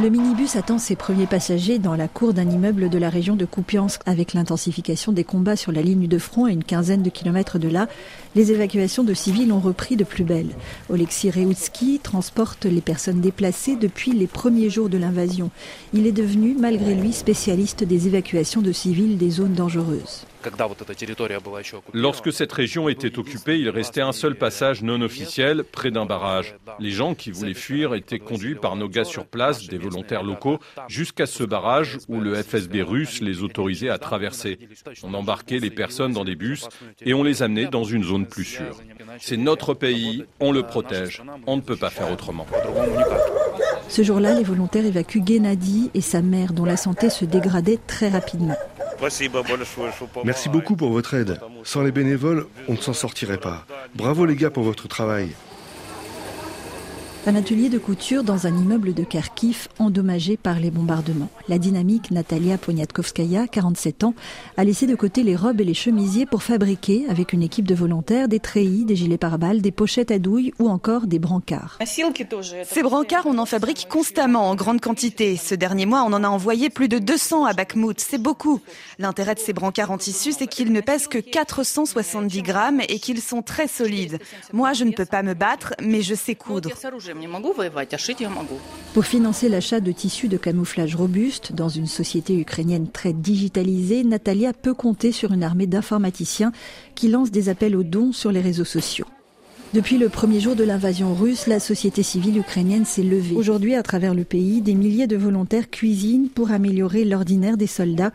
Le minibus attend ses premiers passagers dans la cour d'un immeuble de la région de Kupiansk. Avec l'intensification des combats sur la ligne de front à une quinzaine de kilomètres de là, les évacuations de civils ont repris de plus belle. Oleksiy Reutsky transporte les personnes déplacées depuis les premiers jours de l'invasion. Il est devenu, malgré lui, spécialiste des évacuations de civils des zones dangereuses. Lorsque cette région était occupée, il restait un seul passage non officiel près d'un barrage. Les gens qui voulaient fuir étaient conduits par nos gars sur place, des volontaires locaux, jusqu'à ce barrage où le FSB russe les autorisait à traverser. On embarquait les personnes dans des bus et on les amenait dans une zone plus sûre. C'est notre pays, on le protège, on ne peut pas faire autrement. Ce jour-là, les volontaires évacuent Gennady et sa mère dont la santé se dégradait très rapidement. Merci beaucoup pour votre aide. Sans les bénévoles, on ne s'en sortirait pas. Bravo les gars pour votre travail. Un atelier de couture dans un immeuble de Kharkiv endommagé par les bombardements. La dynamique Natalia Poniatkovskaya, 47 ans, a laissé de côté les robes et les chemisiers pour fabriquer, avec une équipe de volontaires, des treillis, des gilets pare-balles, des pochettes à douille ou encore des brancards. Ces brancards, on en fabrique constamment en grande quantité. Ce dernier mois, on en a envoyé plus de 200 à Bakhmut. C'est beaucoup. L'intérêt de ces brancards en tissu, c'est qu'ils ne pèsent que 470 grammes et qu'ils sont très solides. Moi, je ne peux pas me battre, mais je sais coudre. Pour financer l'achat de tissus de camouflage robustes dans une société ukrainienne très digitalisée, Natalia peut compter sur une armée d'informaticiens qui lancent des appels aux dons sur les réseaux sociaux. Depuis le premier jour de l'invasion russe, la société civile ukrainienne s'est levée. Aujourd'hui, à travers le pays, des milliers de volontaires cuisinent pour améliorer l'ordinaire des soldats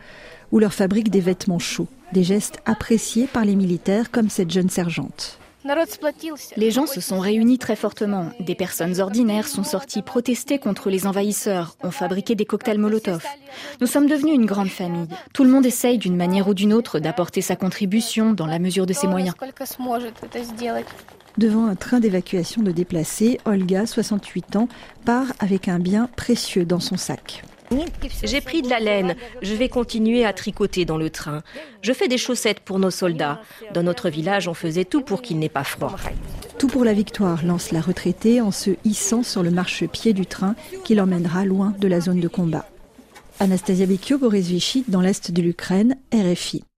ou leur fabriquent des vêtements chauds. Des gestes appréciés par les militaires comme cette jeune sergente. Les gens se sont réunis très fortement. Des personnes ordinaires sont sorties protester contre les envahisseurs, ont fabriqué des cocktails Molotov. Nous sommes devenus une grande famille. Tout le monde essaye d'une manière ou d'une autre d'apporter sa contribution dans la mesure de ses moyens. Devant un train d'évacuation de déplacés, Olga, 68 ans, part avec un bien précieux dans son sac. J'ai pris de la laine. Je vais continuer à tricoter dans le train. Je fais des chaussettes pour nos soldats. Dans notre village, on faisait tout pour qu'il n'ait pas froid. Tout pour la victoire, lance la retraitée en se hissant sur le marchepied du train qui l'emmènera loin de la zone de combat. Anastasia Bekio, Boris Vichy, dans l'est de l'Ukraine, RFI.